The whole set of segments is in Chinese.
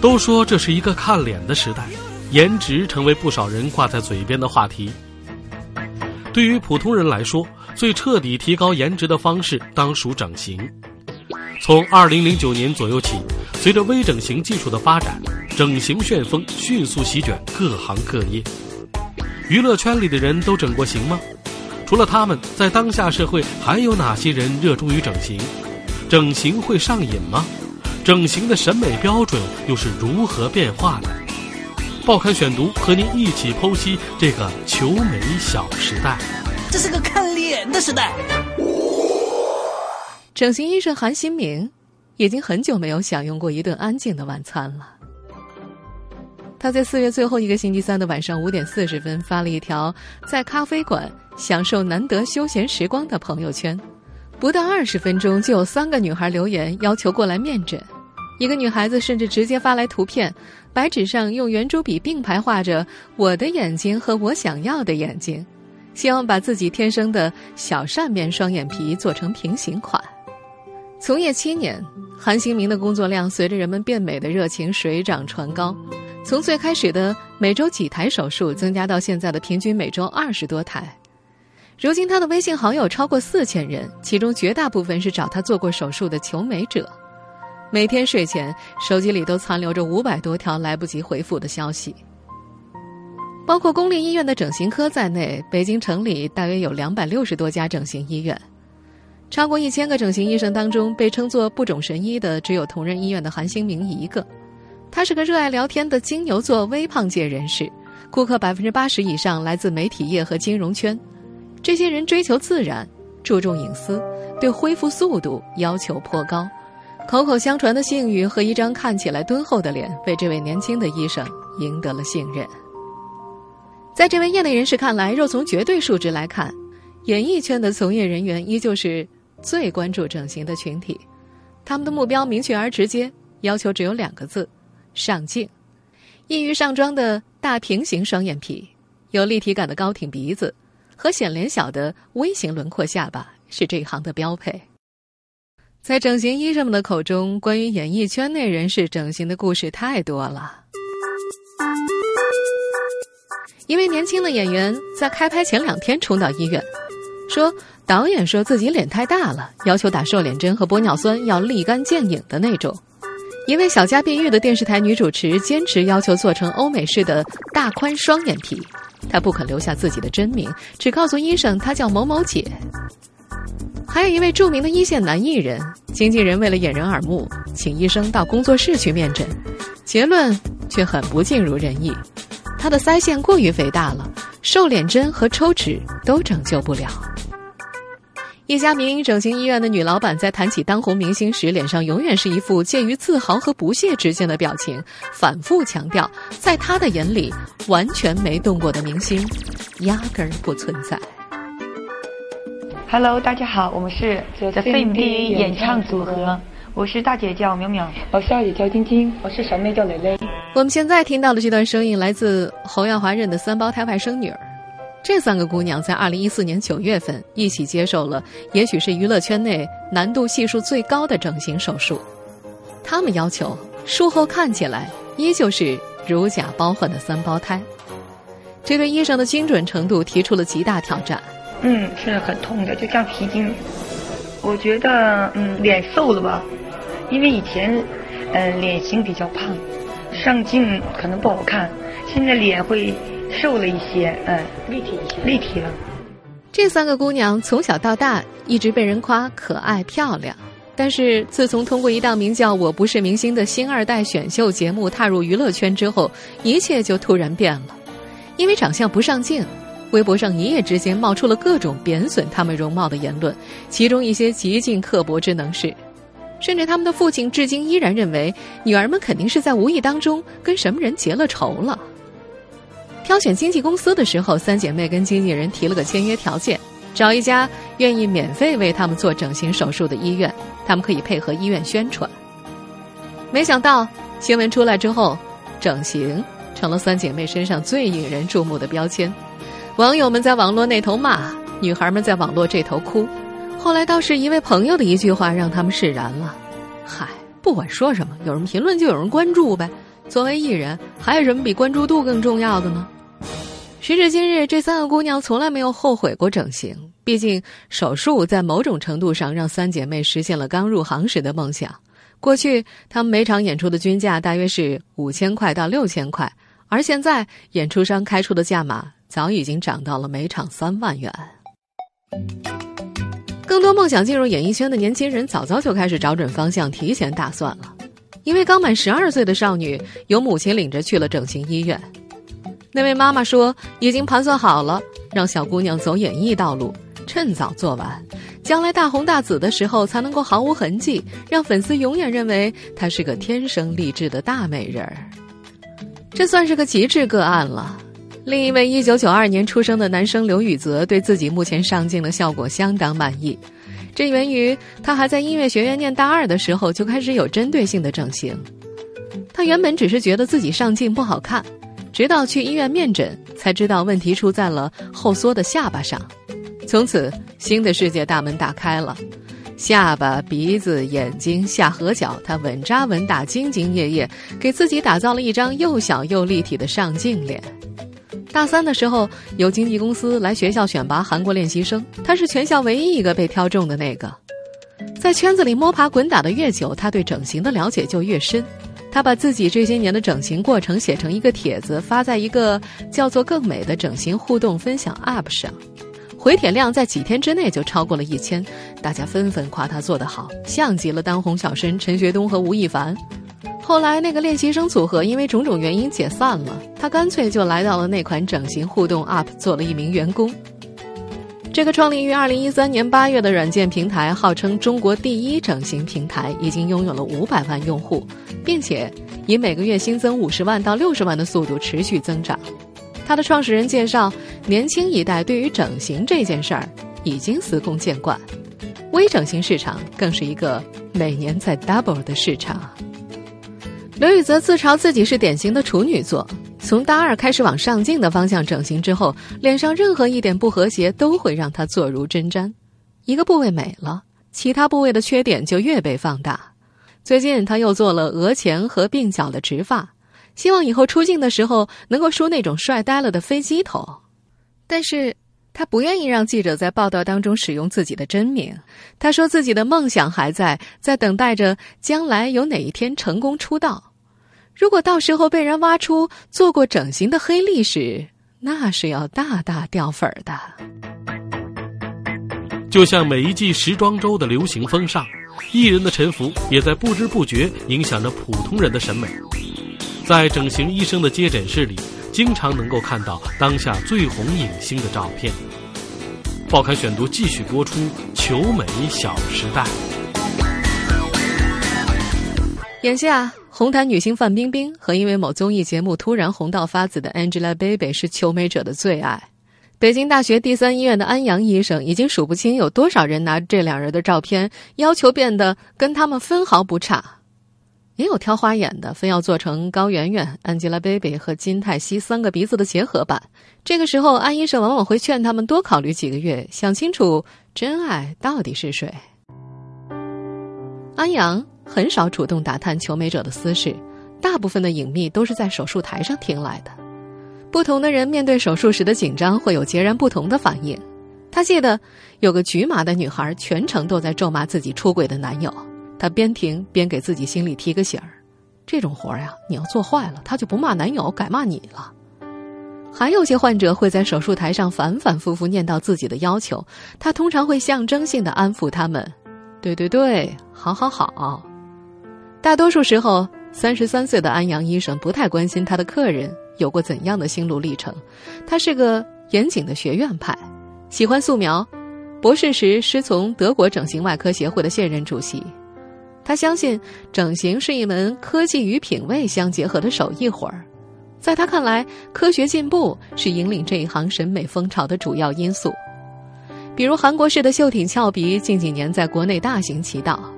都说这是一个看脸的时代，颜值成为不少人挂在嘴边的话题。对于普通人来说，最彻底提高颜值的方式当属整形。从2009年左右起，随着微整形技术的发展，整形旋风迅速席卷各行各业。娱乐圈里的人都整过形吗？除了他们，在当下社会还有哪些人热衷于整形？整形会上瘾吗？整形的审美标准又是如何变化的？报刊选读和您一起剖析这个求美小时代。这是个看脸的时代。整形医生韩新明已经很久没有享用过一顿安静的晚餐了。他在四月最后一个星期三的晚上五点四十分发了一条在咖啡馆享受难得休闲时光的朋友圈。不到二十分钟，就有三个女孩留言要求过来面诊。一个女孩子甚至直接发来图片，白纸上用圆珠笔并排画着我的眼睛和我想要的眼睛，希望把自己天生的小扇面双眼皮做成平行款。从业七年，韩新明的工作量随着人们变美的热情水涨船高，从最开始的每周几台手术，增加到现在的平均每周二十多台。如今，他的微信好友超过四千人，其中绝大部分是找他做过手术的求美者。每天睡前，手机里都残留着五百多条来不及回复的消息。包括公立医院的整形科在内，北京城里大约有两百六十多家整形医院。超过一千个整形医生当中，被称作“不种神医”的只有同仁医院的韩兴明一个。他是个热爱聊天的金牛座微胖界人士，顾客百分之八十以上来自媒体业和金融圈。这些人追求自然，注重隐私，对恢复速度要求颇高。口口相传的信誉和一张看起来敦厚的脸，为这位年轻的医生赢得了信任。在这位业内人士看来，若从绝对数值来看，演艺圈的从业人员依旧是最关注整形的群体。他们的目标明确而直接，要求只有两个字：上镜。易于上妆的大平行双眼皮，有立体感的高挺鼻子。和显脸小的微型轮廓下巴是这一行的标配。在整形医生们的口中，关于演艺圈内人士整形的故事太多了。一位年轻的演员在开拍前两天冲到医院，说导演说自己脸太大了，要求打瘦脸针和玻尿酸要立竿见影的那种。一位小家碧玉的电视台女主持坚持要求做成欧美式的大宽双眼皮。她不肯留下自己的真名，只告诉医生她叫某某姐。还有一位著名的一线男艺人，经纪人为了掩人耳目，请医生到工作室去面诊，结论却很不尽如人意，他的腮腺过于肥大了，瘦脸针和抽脂都拯救不了。一家民营整形医院的女老板在谈起当红明星时，脸上永远是一副介于自豪和不屑之间的表情，反复强调，在她的眼里，完全没动过的明星，压根儿不存在。Hello，大家好，我们是 The Fame 演唱组合，我是大姐叫淼淼，我是二姐叫晶晶，我是小妹叫蕾蕾。我们现在听到的这段声音来自侯耀华认的三胞胎外甥女儿。这三个姑娘在二零一四年九月份一起接受了，也许是娱乐圈内难度系数最高的整形手术。她们要求术后看起来依旧是如假包换的三胞胎，这对医生的精准程度提出了极大挑战。嗯，是很痛的，就像皮筋。我觉得，嗯，脸瘦了吧，因为以前，嗯，脸型比较胖，上镜可能不好看，现在脸会。瘦了一些，嗯，立体一些，立体了。这三个姑娘从小到大一直被人夸可爱漂亮，但是自从通过一档名叫《我不是明星》的新二代选秀节目踏入娱乐圈之后，一切就突然变了。因为长相不上镜，微博上一夜之间冒出了各种贬损她们容貌的言论，其中一些极尽刻薄之能事。甚至他们的父亲至今依然认为女儿们肯定是在无意当中跟什么人结了仇了。挑选经纪公司的时候，三姐妹跟经纪人提了个签约条件：找一家愿意免费为他们做整形手术的医院，他们可以配合医院宣传。没想到新闻出来之后，整形成了三姐妹身上最引人注目的标签。网友们在网络那头骂，女孩们在网络这头哭。后来倒是一位朋友的一句话让他们释然了：“嗨，不管说什么，有人评论就有人关注呗。作为艺人，还有什么比关注度更重要的呢？”时至今日，这三个姑娘从来没有后悔过整形。毕竟，手术在某种程度上让三姐妹实现了刚入行时的梦想。过去，她们每场演出的均价大约是五千块到六千块，而现在，演出商开出的价码早已经涨到了每场三万元。更多梦想进入演艺圈的年轻人，早早就开始找准方向，提前打算了。一位刚满十二岁的少女，由母亲领着去了整形医院。那位妈妈说，已经盘算好了，让小姑娘走演艺道路，趁早做完，将来大红大紫的时候，才能够毫无痕迹，让粉丝永远认为她是个天生丽质的大美人儿。这算是个极致个案了。另一位一九九二年出生的男生刘宇泽对自己目前上镜的效果相当满意，这源于他还在音乐学院念大二的时候就开始有针对性的整形。他原本只是觉得自己上镜不好看，直到去医院面诊才知道问题出在了后缩的下巴上。从此，新的世界大门打开了，下巴、鼻子、眼睛、下颌角，他稳扎稳打、兢兢业业，给自己打造了一张又小又立体的上镜脸。大三的时候，有经纪公司来学校选拔韩国练习生，他是全校唯一一个被挑中的那个。在圈子里摸爬滚打的越久，他对整形的了解就越深。他把自己这些年的整形过程写成一个帖子，发在一个叫做“更美”的整形互动分享 App 上，回帖量在几天之内就超过了一千，大家纷纷夸他做得好，像极了当红小生陈学冬和吴亦凡。后来，那个练习生组合因为种种原因解散了，他干脆就来到了那款整形互动 App 做了一名员工。这个创立于二零一三年八月的软件平台，号称中国第一整形平台，已经拥有了五百万用户，并且以每个月新增五十万到六十万的速度持续增长。他的创始人介绍，年轻一代对于整形这件事儿已经司空见惯，微整形市场更是一个每年在 double 的市场。刘宇泽自嘲自己是典型的处女座，从大二开始往上镜的方向整形之后，脸上任何一点不和谐都会让他坐如针毡。一个部位美了，其他部位的缺点就越被放大。最近他又做了额前和鬓角的植发，希望以后出镜的时候能够梳那种帅呆了的飞机头。但是他不愿意让记者在报道当中使用自己的真名。他说自己的梦想还在，在等待着将来有哪一天成功出道。如果到时候被人挖出做过整形的黑历史，那是要大大掉粉儿的。就像每一季时装周的流行风尚，艺人的沉浮也在不知不觉影响着普通人的审美。在整形医生的接诊室里，经常能够看到当下最红影星的照片。报刊选读继续播出《求美小时代》。眼下。红毯女星范冰冰和因为某综艺节目突然红到发紫的 Angelababy 是求美者的最爱。北京大学第三医院的安阳医生已经数不清有多少人拿这两人的照片要求变得跟他们分毫不差，也有挑花眼的，非要做成高圆圆、Angelababy 和金泰熙三个鼻子的结合版。这个时候，安医生往往会劝他们多考虑几个月，想清楚真爱到底是谁。安阳。很少主动打探求美者的私事，大部分的隐秘都是在手术台上听来的。不同的人面对手术时的紧张会有截然不同的反应。他记得有个局麻的女孩，全程都在咒骂自己出轨的男友。她边听边给自己心里提个醒儿：这种活儿呀，你要做坏了，他就不骂男友，改骂你了。还有些患者会在手术台上反反复复念叨自己的要求，他通常会象征性的安抚他们：对对对，好好好。大多数时候，三十三岁的安阳医生不太关心他的客人有过怎样的心路历程。他是个严谨的学院派，喜欢素描。博士时师从德国整形外科协会的现任主席。他相信整形是一门科技与品味相结合的手艺活儿。在他看来，科学进步是引领这一行审美风潮的主要因素。比如韩国式的秀挺翘鼻，近几年在国内大行其道。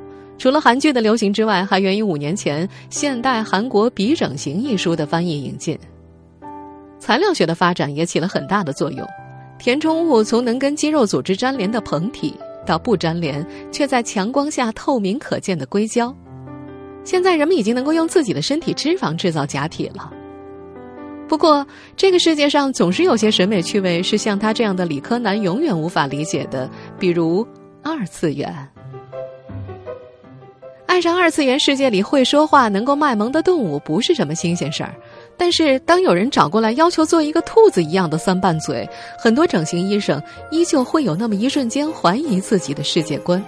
除了韩剧的流行之外，还源于五年前《现代韩国鼻整形》一书的翻译引进。材料学的发展也起了很大的作用。填充物从能跟肌肉组织粘连的膨体，到不粘连却在强光下透明可见的硅胶。现在人们已经能够用自己的身体脂肪制造假体了。不过，这个世界上总是有些审美趣味是像他这样的理科男永远无法理解的，比如二次元。爱上二次元世界里会说话、能够卖萌的动物不是什么新鲜事儿，但是当有人找过来要求做一个兔子一样的三瓣嘴，很多整形医生依旧会有那么一瞬间怀疑自己的世界观。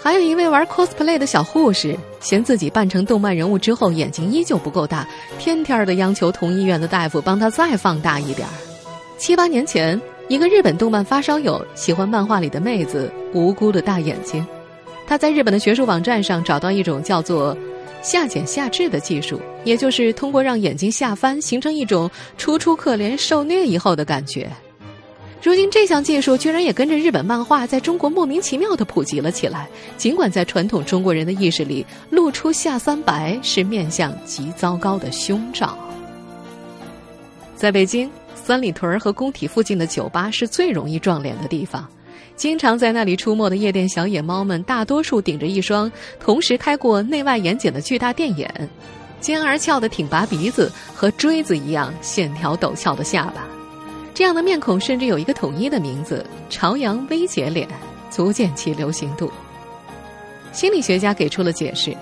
还有一位玩 cosplay 的小护士，嫌自己扮成动漫人物之后眼睛依旧不够大，天天的央求同医院的大夫帮他再放大一点儿。七八年前，一个日本动漫发烧友喜欢漫画里的妹子无辜的大眼睛，他在日本的学术网站上找到一种叫做“下睑下至”的技术，也就是通过让眼睛下翻，形成一种楚楚可怜受虐以后的感觉。如今，这项技术居然也跟着日本漫画在中国莫名其妙的普及了起来。尽管在传统中国人的意识里，露出下三白是面相极糟糕的凶兆。在北京，三里屯和工体附近的酒吧是最容易撞脸的地方。经常在那里出没的夜店小野猫们，大多数顶着一双同时开过内外眼睑的巨大电眼，尖而翘的挺拔鼻子和锥子一样线条陡峭的下巴。这样的面孔甚至有一个统一的名字——朝阳微节脸，足见其流行度。心理学家给出了解释：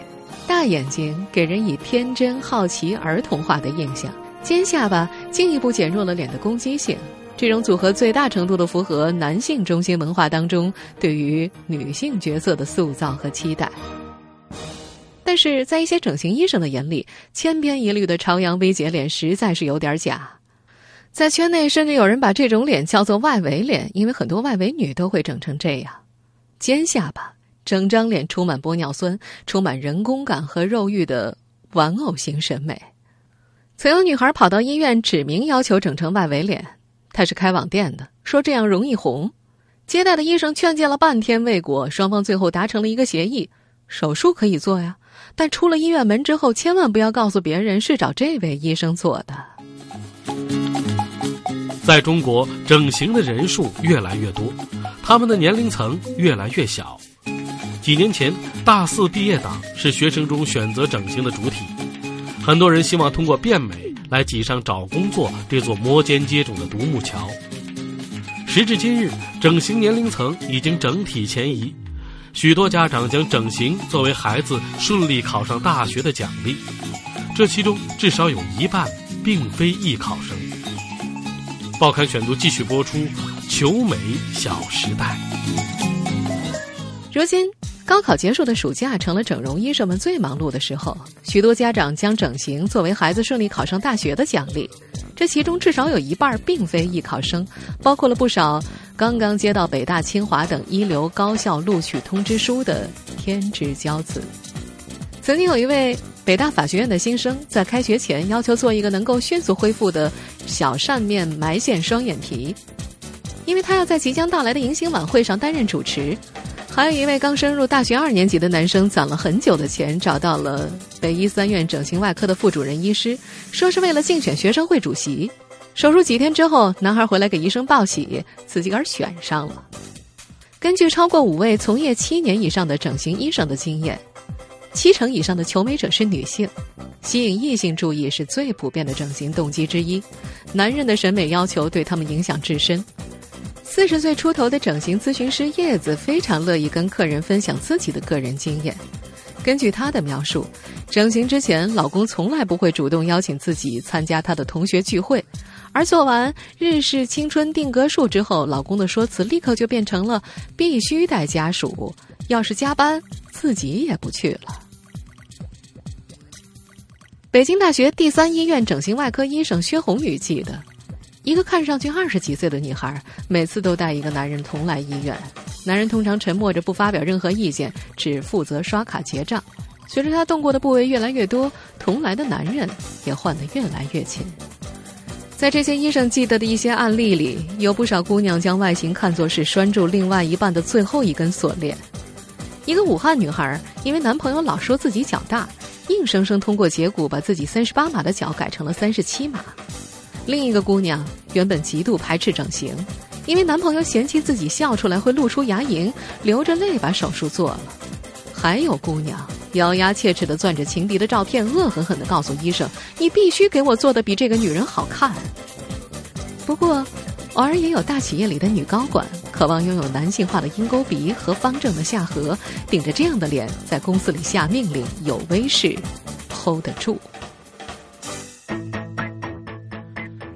大眼睛给人以天真、好奇、儿童化的印象；尖下巴进一步减弱了脸的攻击性。这种组合最大程度的符合男性中心文化当中对于女性角色的塑造和期待。但是在一些整形医生的眼里，千篇一律的朝阳微节脸实在是有点假。在圈内，甚至有人把这种脸叫做“外围脸”，因为很多外围女都会整成这样：尖下巴，整张脸充满玻尿酸、充满人工感和肉欲的玩偶型审美。曾有女孩跑到医院指明要求整成外围脸，他是开网店的，说这样容易红。接待的医生劝诫了半天未果，双方最后达成了一个协议：手术可以做呀，但出了医院门之后，千万不要告诉别人是找这位医生做的。在中国，整形的人数越来越多，他们的年龄层越来越小。几年前，大四毕业党是学生中选择整形的主体，很多人希望通过变美来挤上找工作这座摩肩接踵的独木桥。时至今日，整形年龄层已经整体前移，许多家长将整形作为孩子顺利考上大学的奖励，这其中至少有一半并非艺考生。报刊选读继续播出，《求美小时代》。如今，高考结束的暑假成了整容医生们最忙碌的时候。许多家长将整形作为孩子顺利考上大学的奖励，这其中至少有一半并非艺考生，包括了不少刚刚接到北大、清华等一流高校录取通知书的天之骄子。曾经有一位。北大法学院的新生在开学前要求做一个能够迅速恢复的小扇面埋线双眼皮，因为他要在即将到来的迎新晚会上担任主持。还有一位刚升入大学二年级的男生，攒了很久的钱，找到了北医三院整形外科的副主任医师，说是为了竞选学生会主席。手术几天之后，男孩回来给医生报喜，自己个儿选上了。根据超过五位从业七年以上的整形医生的经验。七成以上的求美者是女性，吸引异性注意是最普遍的整形动机之一。男人的审美要求对他们影响至深。四十岁出头的整形咨询师叶子非常乐意跟客人分享自己的个人经验。根据她的描述，整形之前，老公从来不会主动邀请自己参加他的同学聚会，而做完日式青春定格术之后，老公的说辞立刻就变成了必须带家属，要是加班，自己也不去了。北京大学第三医院整形外科医生薛红宇记得，一个看上去二十几岁的女孩，每次都带一个男人同来医院。男人通常沉默着不发表任何意见，只负责刷卡结账。随着他动过的部位越来越多，同来的男人也换得越来越勤。在这些医生记得的一些案例里，有不少姑娘将外形看作是拴住另外一半的最后一根锁链。一个武汉女孩因为男朋友老说自己脚大，硬生生通过截骨把自己三十八码的脚改成了三十七码。另一个姑娘原本极度排斥整形，因为男朋友嫌弃自己笑出来会露出牙龈，流着泪把手术做了。还有姑娘咬牙切齿的攥着情敌的照片，恶狠狠的告诉医生：“你必须给我做的比这个女人好看。”不过，偶尔也有大企业里的女高管渴望拥有男性化的鹰钩鼻和方正的下颌，顶着这样的脸在公司里下命令，有威势，hold 得住。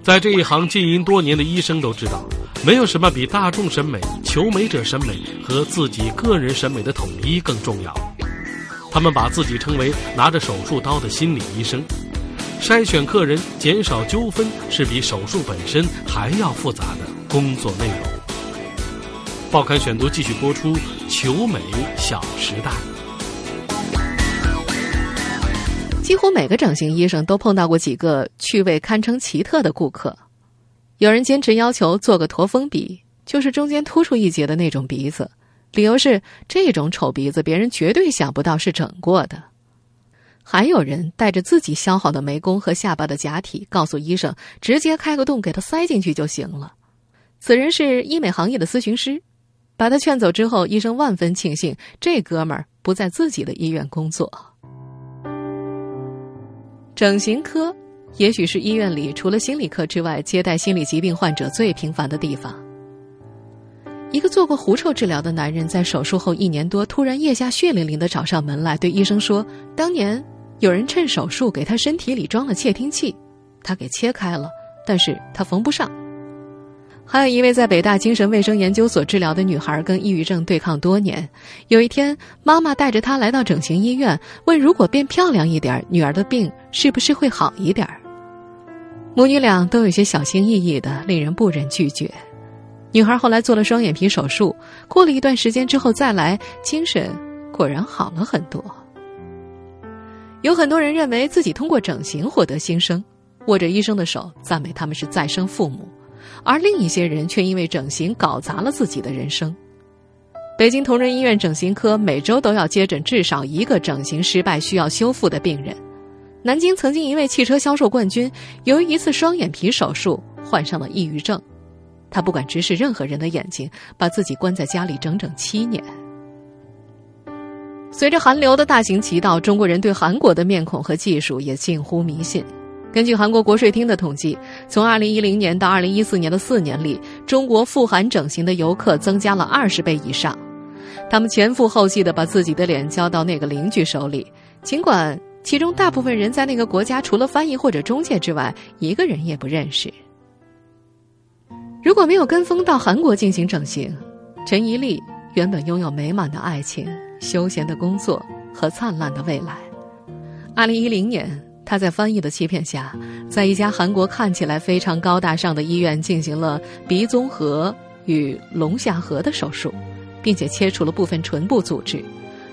在这一行经营多年的医生都知道，没有什么比大众审美、求美者审美和自己个人审美的统一更重要。他们把自己称为拿着手术刀的心理医生。筛选客人、减少纠纷，是比手术本身还要复杂的工作内容。报刊选读继续播出《求美小时代》。几乎每个整形医生都碰到过几个趣味堪称奇特的顾客。有人坚持要求做个驼峰鼻，就是中间突出一截的那种鼻子，理由是这种丑鼻子别人绝对想不到是整过的。还有人带着自己削好的眉弓和下巴的假体，告诉医生直接开个洞给他塞进去就行了。此人是医美行业的咨询师，把他劝走之后，医生万分庆幸这哥们儿不在自己的医院工作。整形科，也许是医院里除了心理科之外，接待心理疾病患者最频繁的地方。一个做过狐臭治疗的男人，在手术后一年多，突然腋下血淋淋的找上门来，对医生说：“当年有人趁手术给他身体里装了窃听器，他给切开了，但是他缝不上。”还有一位在北大精神卫生研究所治疗的女孩，跟抑郁症对抗多年。有一天，妈妈带着她来到整形医院，问：“如果变漂亮一点，女儿的病是不是会好一点？”母女俩都有些小心翼翼的，令人不忍拒绝。女孩后来做了双眼皮手术，过了一段时间之后再来，精神果然好了很多。有很多人认为自己通过整形获得新生，握着医生的手，赞美他们是再生父母。而另一些人却因为整形搞砸了自己的人生。北京同仁医院整形科每周都要接诊至少一个整形失败需要修复的病人。南京曾经一位汽车销售冠军，由于一次双眼皮手术患上了抑郁症，他不敢直视任何人的眼睛，把自己关在家里整整七年。随着韩流的大行其道，中国人对韩国的面孔和技术也近乎迷信。根据韩国国税厅的统计，从2010年到2014年的四年里，中国赴韩整形的游客增加了二十倍以上。他们前赴后继的把自己的脸交到那个邻居手里，尽管其中大部分人在那个国家除了翻译或者中介之外，一个人也不认识。如果没有跟风到韩国进行整形，陈怡丽原本拥有美满的爱情、休闲的工作和灿烂的未来。2010年。他在翻译的欺骗下，在一家韩国看起来非常高大上的医院进行了鼻综合与隆下颌的手术，并且切除了部分唇部组织。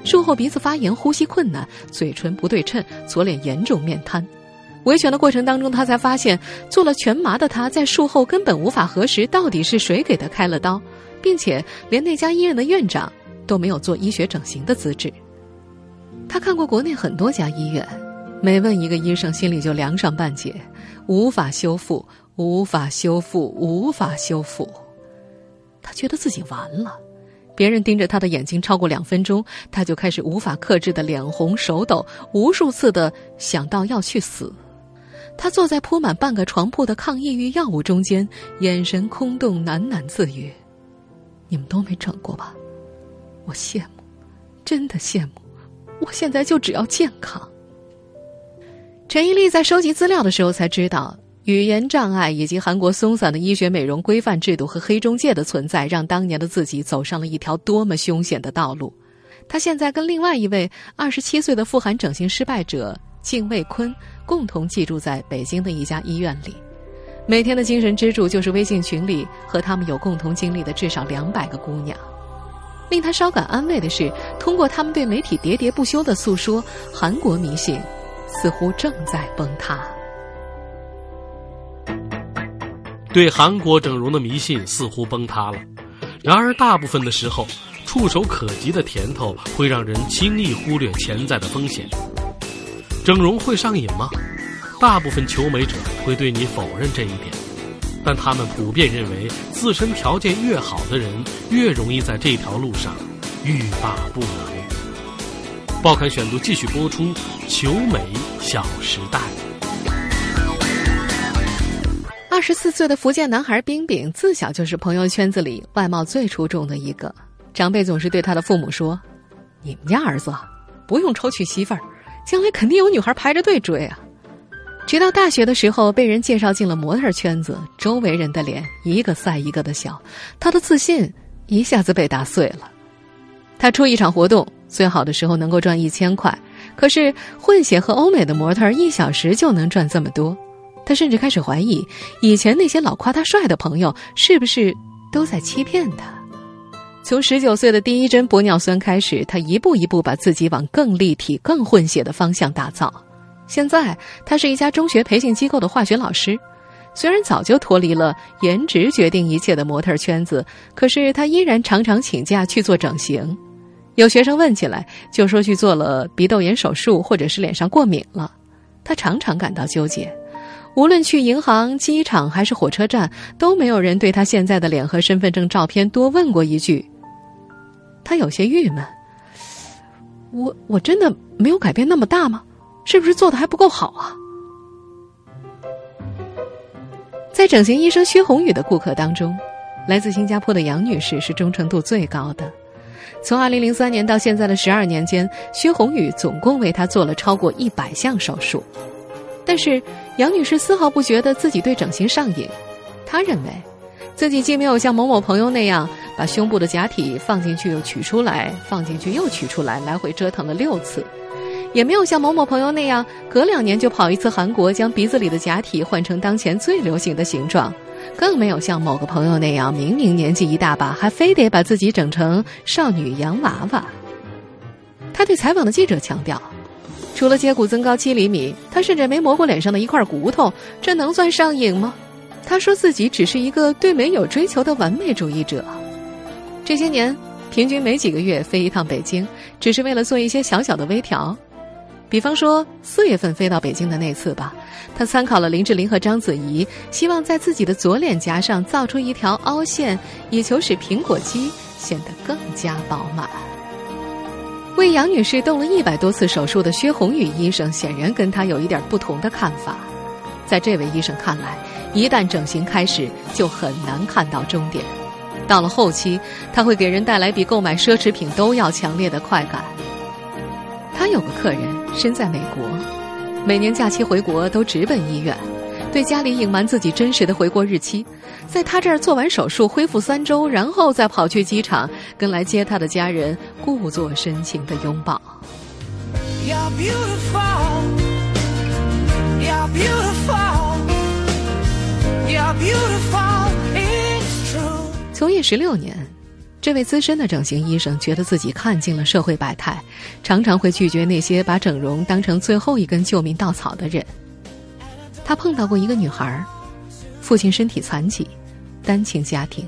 术后鼻子发炎、呼吸困难、嘴唇不对称、左脸严重面瘫。维权的过程当中，他才发现做了全麻的他在术后根本无法核实到底是谁给他开了刀，并且连那家医院的院长都没有做医学整形的资质。他看过国内很多家医院。每问一个医生，心里就凉上半截，无法修复，无法修复，无法修复。他觉得自己完了。别人盯着他的眼睛超过两分钟，他就开始无法克制的脸红手抖，无数次的想到要去死。他坐在铺满半个床铺的抗抑郁药物中间，眼神空洞，喃喃自语：“你们都没整过吧？我羡慕，真的羡慕。我现在就只要健康。”陈一丽在收集资料的时候才知道，语言障碍以及韩国松散的医学美容规范制度和黑中介的存在，让当年的自己走上了一条多么凶险的道路。他现在跟另外一位二十七岁的富含整形失败者靳卫坤共同寄住在北京的一家医院里。每天的精神支柱就是微信群里和他们有共同经历的至少两百个姑娘。令他稍感安慰的是，通过他们对媒体喋喋不休的诉说，韩国迷信似乎正在崩塌。对韩国整容的迷信似乎崩塌了，然而大部分的时候，触手可及的甜头会让人轻易忽略潜在的风险。整容会上瘾吗？大部分求美者会对你否认这一点，但他们普遍认为，自身条件越好的人越容易在这条路上欲罢不能。报刊选读继续播出《求美小时代》。二十四岁的福建男孩冰冰，自小就是朋友圈子里外貌最出众的一个。长辈总是对他的父母说：“你们家儿子不用愁娶媳妇儿，将来肯定有女孩排着队追啊。”直到大学的时候，被人介绍进了模特圈子，周围人的脸一个赛一个的小，他的自信一下子被打碎了。他出一场活动，最好的时候能够赚一千块，可是混血和欧美的模特一小时就能赚这么多。他甚至开始怀疑，以前那些老夸他帅的朋友是不是都在欺骗他。从十九岁的第一针玻尿酸开始，他一步一步把自己往更立体、更混血的方向打造。现在，他是一家中学培训机构的化学老师。虽然早就脱离了颜值决定一切的模特圈子，可是他依然常常请假去做整形。有学生问起来，就说去做了鼻窦炎手术，或者是脸上过敏了。他常常感到纠结。无论去银行、机场还是火车站，都没有人对他现在的脸和身份证照片多问过一句。他有些郁闷：我我真的没有改变那么大吗？是不是做的还不够好啊？在整形医生薛红宇的顾客当中，来自新加坡的杨女士是忠诚度最高的。从二零零三年到现在的十二年间，薛红宇总共为她做了超过一百项手术。但是杨女士丝毫不觉得自己对整形上瘾，她认为，自己既没有像某某朋友那样把胸部的假体放进去又取出来，放进去又取出来，来回折腾了六次，也没有像某某朋友那样隔两年就跑一次韩国，将鼻子里的假体换成当前最流行的形状，更没有像某个朋友那样明明年纪一大把，还非得把自己整成少女洋娃娃。他对采访的记者强调。除了接骨增高七厘米，他甚至没磨过脸上的一块骨头，这能算上瘾吗？他说自己只是一个对美有追求的完美主义者。这些年，平均每几个月飞一趟北京，只是为了做一些小小的微调。比方说四月份飞到北京的那次吧，他参考了林志玲和章子怡，希望在自己的左脸颊上造出一条凹陷，以求使苹果肌显得更加饱满。为杨女士动了一百多次手术的薛红宇医生，显然跟他有一点不同的看法。在这位医生看来，一旦整形开始，就很难看到终点。到了后期，他会给人带来比购买奢侈品都要强烈的快感。他有个客人身在美国，每年假期回国都直奔医院。对家里隐瞒自己真实的回国日期，在他这儿做完手术恢复三周，然后再跑去机场跟来接他的家人故作深情的拥抱。从业十六年，这位资深的整形医生觉得自己看尽了社会百态，常常会拒绝那些把整容当成最后一根救命稻草的人。他碰到过一个女孩，父亲身体残疾，单亲家庭，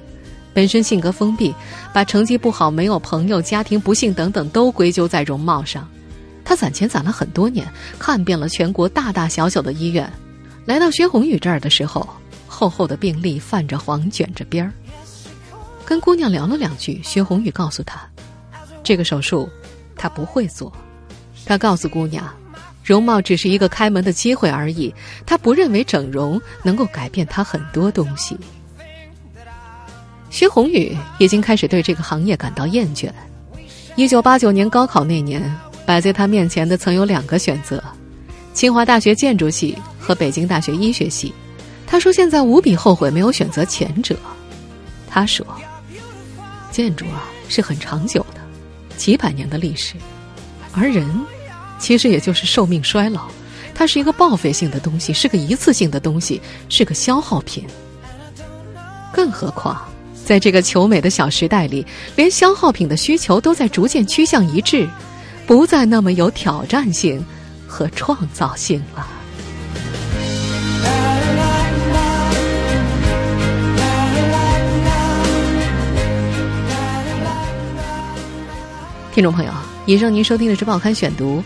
本身性格封闭，把成绩不好、没有朋友、家庭不幸等等都归咎在容貌上。他攒钱攒了很多年，看遍了全国大大小小的医院，来到薛红宇这儿的时候，厚厚的病历泛着黄，卷着边儿。跟姑娘聊了两句，薛红宇告诉她，这个手术他不会做。他告诉姑娘。容貌只是一个开门的机会而已，他不认为整容能够改变他很多东西。薛红宇已经开始对这个行业感到厌倦。一九八九年高考那年，摆在他面前的曾有两个选择：清华大学建筑系和北京大学医学系。他说现在无比后悔没有选择前者。他说，建筑啊是很长久的，几百年的历史，而人。其实也就是寿命衰老，它是一个报废性的东西，是个一次性的东西，是个消耗品。更何况，在这个求美的小时代里，连消耗品的需求都在逐渐趋向一致，不再那么有挑战性和创造性了。听众朋友，以上您收听的是《报刊选读》，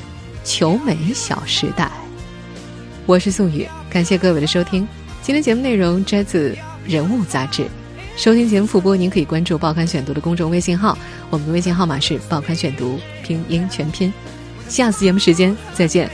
求美小时代，我是宋雨，感谢各位的收听。今天节目内容摘自《人物》杂志。收听节目复播，您可以关注《报刊选读》的公众微信号，我们的微信号码是《报刊选读》拼音全拼。下次节目时间再见。